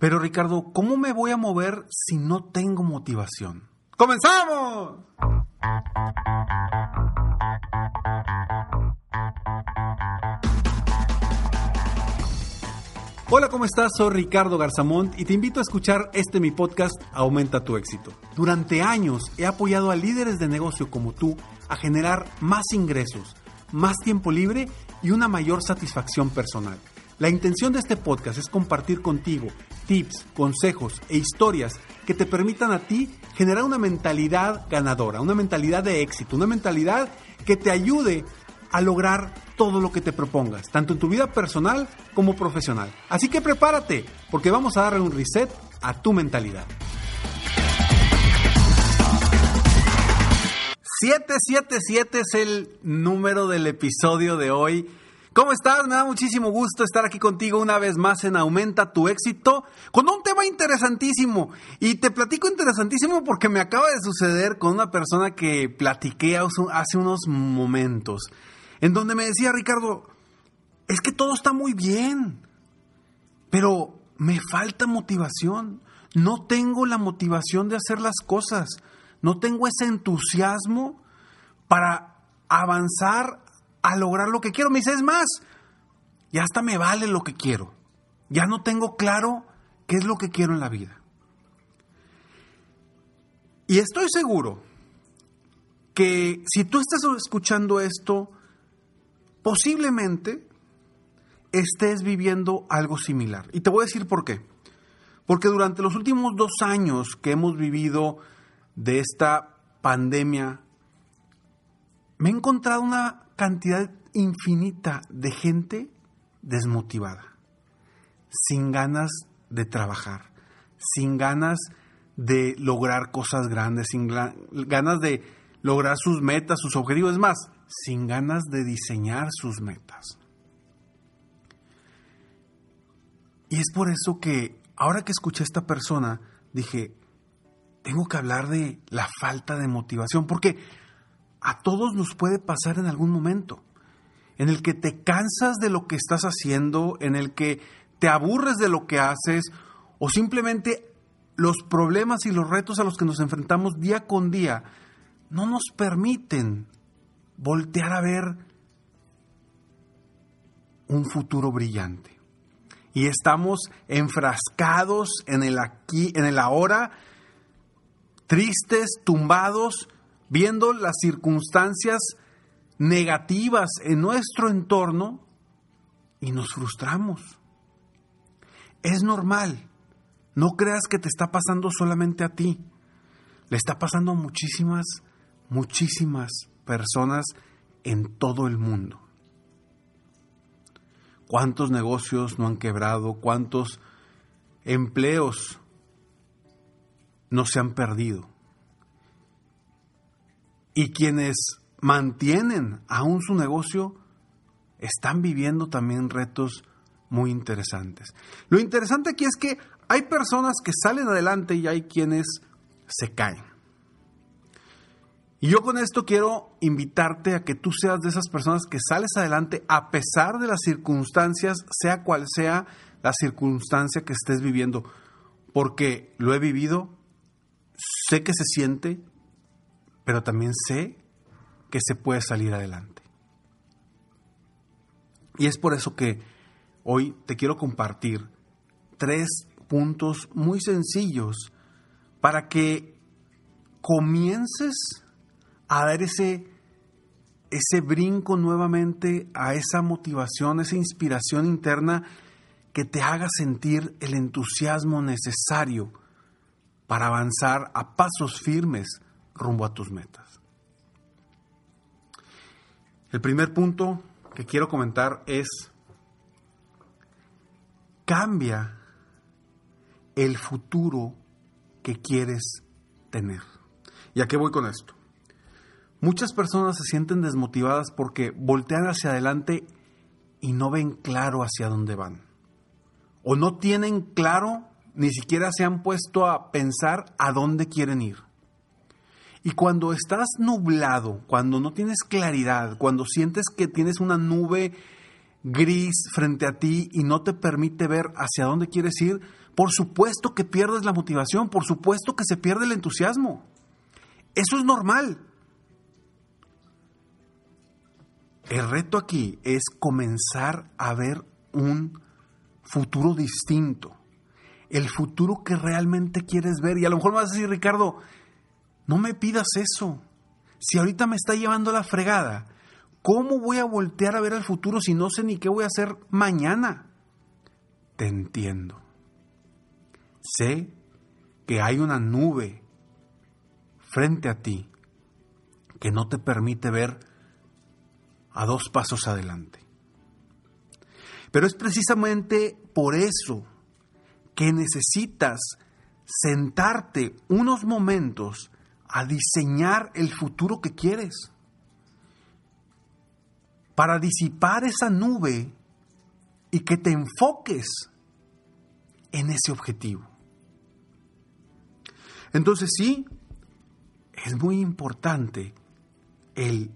Pero Ricardo, ¿cómo me voy a mover si no tengo motivación? ¡Comenzamos! Hola, ¿cómo estás? Soy Ricardo Garzamont y te invito a escuchar este mi podcast Aumenta tu éxito. Durante años he apoyado a líderes de negocio como tú a generar más ingresos, más tiempo libre y una mayor satisfacción personal. La intención de este podcast es compartir contigo tips, consejos e historias que te permitan a ti generar una mentalidad ganadora, una mentalidad de éxito, una mentalidad que te ayude a lograr todo lo que te propongas, tanto en tu vida personal como profesional. Así que prepárate, porque vamos a darle un reset a tu mentalidad. 777 es el número del episodio de hoy. ¿Cómo estás? Me da muchísimo gusto estar aquí contigo una vez más en Aumenta tu éxito con un tema interesantísimo. Y te platico interesantísimo porque me acaba de suceder con una persona que platiqué hace unos momentos en donde me decía Ricardo, es que todo está muy bien, pero me falta motivación. No tengo la motivación de hacer las cosas. No tengo ese entusiasmo para avanzar a lograr lo que quiero. Me dice, es más, ya hasta me vale lo que quiero. Ya no tengo claro qué es lo que quiero en la vida. Y estoy seguro que si tú estás escuchando esto, posiblemente estés viviendo algo similar. Y te voy a decir por qué. Porque durante los últimos dos años que hemos vivido de esta pandemia, me he encontrado una cantidad infinita de gente desmotivada, sin ganas de trabajar, sin ganas de lograr cosas grandes, sin ganas de lograr sus metas, sus objetivos. Es más, sin ganas de diseñar sus metas. Y es por eso que ahora que escuché a esta persona, dije, tengo que hablar de la falta de motivación, porque a todos nos puede pasar en algún momento, en el que te cansas de lo que estás haciendo, en el que te aburres de lo que haces, o simplemente los problemas y los retos a los que nos enfrentamos día con día no nos permiten voltear a ver un futuro brillante. Y estamos enfrascados en el aquí, en el ahora, tristes, tumbados, viendo las circunstancias negativas en nuestro entorno y nos frustramos. Es normal. No creas que te está pasando solamente a ti. Le está pasando a muchísimas, muchísimas personas en todo el mundo. ¿Cuántos negocios no han quebrado? ¿Cuántos empleos no se han perdido? Y quienes mantienen aún su negocio están viviendo también retos muy interesantes. Lo interesante aquí es que hay personas que salen adelante y hay quienes se caen. Y yo con esto quiero invitarte a que tú seas de esas personas que sales adelante a pesar de las circunstancias, sea cual sea la circunstancia que estés viviendo, porque lo he vivido, sé que se siente, pero también sé que se puede salir adelante. Y es por eso que hoy te quiero compartir tres puntos muy sencillos para que comiences a dar ese, ese brinco nuevamente a esa motivación, esa inspiración interna que te haga sentir el entusiasmo necesario para avanzar a pasos firmes rumbo a tus metas. El primer punto que quiero comentar es, cambia el futuro que quieres tener. ¿Y a qué voy con esto? Muchas personas se sienten desmotivadas porque voltean hacia adelante y no ven claro hacia dónde van. O no tienen claro, ni siquiera se han puesto a pensar a dónde quieren ir. Y cuando estás nublado, cuando no tienes claridad, cuando sientes que tienes una nube gris frente a ti y no te permite ver hacia dónde quieres ir, por supuesto que pierdes la motivación, por supuesto que se pierde el entusiasmo. Eso es normal. El reto aquí es comenzar a ver un futuro distinto, el futuro que realmente quieres ver. Y a lo mejor me vas a decir, Ricardo, no me pidas eso. Si ahorita me está llevando la fregada, ¿cómo voy a voltear a ver el futuro si no sé ni qué voy a hacer mañana? Te entiendo. Sé que hay una nube frente a ti que no te permite ver a dos pasos adelante. Pero es precisamente por eso que necesitas sentarte unos momentos a diseñar el futuro que quieres. Para disipar esa nube y que te enfoques en ese objetivo. Entonces sí, es muy importante el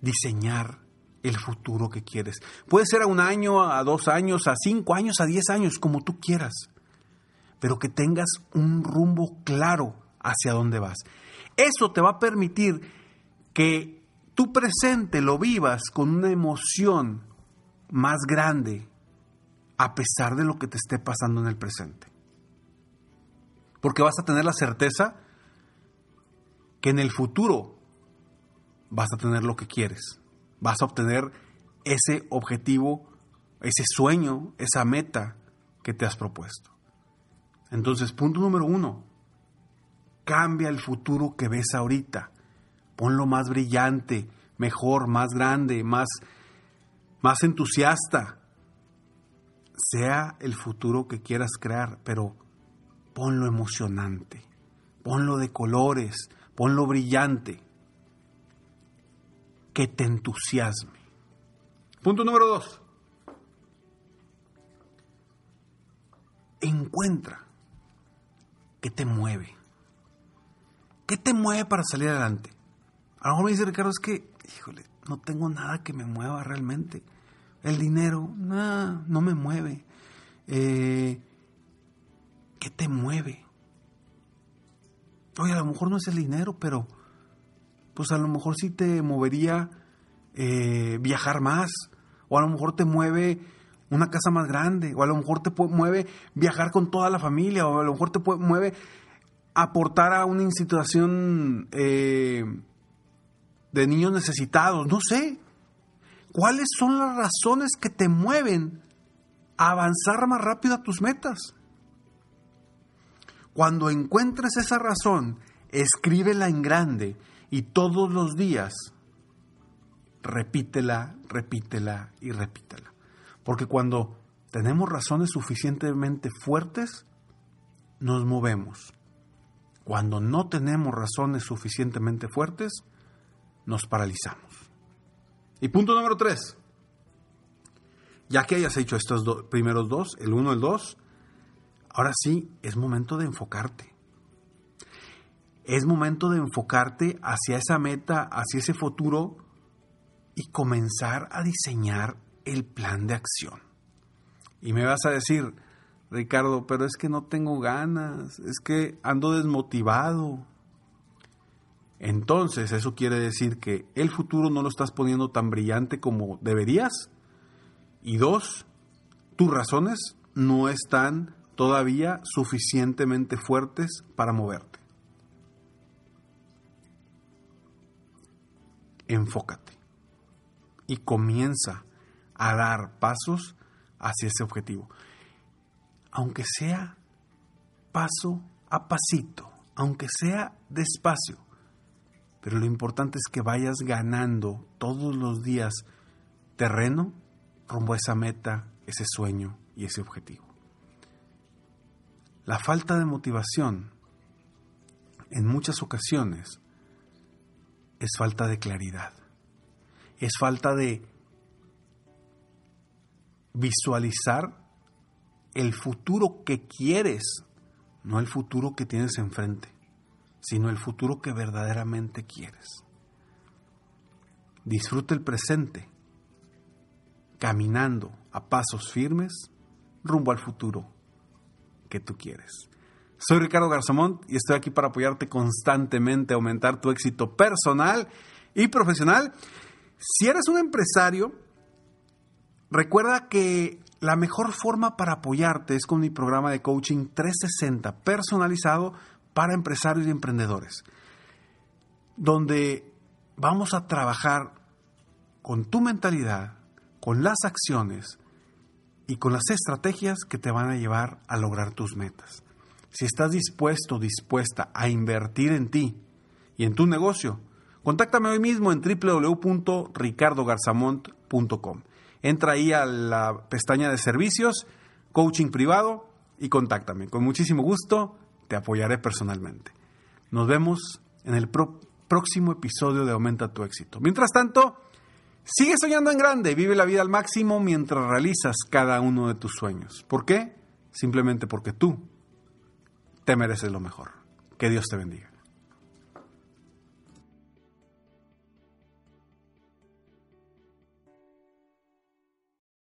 diseñar el futuro que quieres. Puede ser a un año, a dos años, a cinco años, a diez años, como tú quieras. Pero que tengas un rumbo claro hacia dónde vas. Eso te va a permitir que tu presente lo vivas con una emoción más grande a pesar de lo que te esté pasando en el presente. Porque vas a tener la certeza que en el futuro vas a tener lo que quieres. Vas a obtener ese objetivo, ese sueño, esa meta que te has propuesto. Entonces, punto número uno, cambia el futuro que ves ahorita. Ponlo más brillante, mejor, más grande, más, más entusiasta. Sea el futuro que quieras crear, pero ponlo emocionante, ponlo de colores, ponlo brillante, que te entusiasme. Punto número dos. Encuentra qué te mueve. ¿Qué te mueve para salir adelante? A lo mejor me dice Ricardo, es que, híjole, no tengo nada que me mueva realmente. El dinero, nada, no me mueve. Eh, ¿Qué te mueve? Oye, a lo mejor no es el dinero, pero pues a lo mejor sí te movería eh, viajar más, o a lo mejor te mueve una casa más grande, o a lo mejor te mueve viajar con toda la familia, o a lo mejor te mueve aportar a una institución eh, de niños necesitados, no sé. ¿Cuáles son las razones que te mueven a avanzar más rápido a tus metas? Cuando encuentres esa razón, escríbela en grande y todos los días repítela, repítela y repítela. Porque cuando tenemos razones suficientemente fuertes, nos movemos. Cuando no tenemos razones suficientemente fuertes, nos paralizamos. Y punto número tres. Ya que hayas hecho estos primeros dos, el uno y el dos, ahora sí es momento de enfocarte. Es momento de enfocarte hacia esa meta, hacia ese futuro y comenzar a diseñar el plan de acción. Y me vas a decir, Ricardo, pero es que no tengo ganas, es que ando desmotivado. Entonces, eso quiere decir que el futuro no lo estás poniendo tan brillante como deberías. Y dos, tus razones no están todavía suficientemente fuertes para moverte. Enfócate y comienza a dar pasos hacia ese objetivo aunque sea paso a pasito, aunque sea despacio. Pero lo importante es que vayas ganando todos los días terreno rumbo a esa meta, ese sueño y ese objetivo. La falta de motivación en muchas ocasiones es falta de claridad, es falta de visualizar el futuro que quieres, no el futuro que tienes enfrente, sino el futuro que verdaderamente quieres. Disfruta el presente, caminando a pasos firmes rumbo al futuro que tú quieres. Soy Ricardo Garzamont y estoy aquí para apoyarte constantemente aumentar tu éxito personal y profesional. Si eres un empresario, recuerda que la mejor forma para apoyarte es con mi programa de coaching 360 personalizado para empresarios y emprendedores, donde vamos a trabajar con tu mentalidad, con las acciones y con las estrategias que te van a llevar a lograr tus metas. Si estás dispuesto, dispuesta a invertir en ti y en tu negocio, contáctame hoy mismo en www.ricardogarzamont.com. Entra ahí a la pestaña de servicios, coaching privado y contáctame. Con muchísimo gusto te apoyaré personalmente. Nos vemos en el próximo episodio de Aumenta tu éxito. Mientras tanto, sigue soñando en grande, vive la vida al máximo mientras realizas cada uno de tus sueños. ¿Por qué? Simplemente porque tú te mereces lo mejor. Que Dios te bendiga.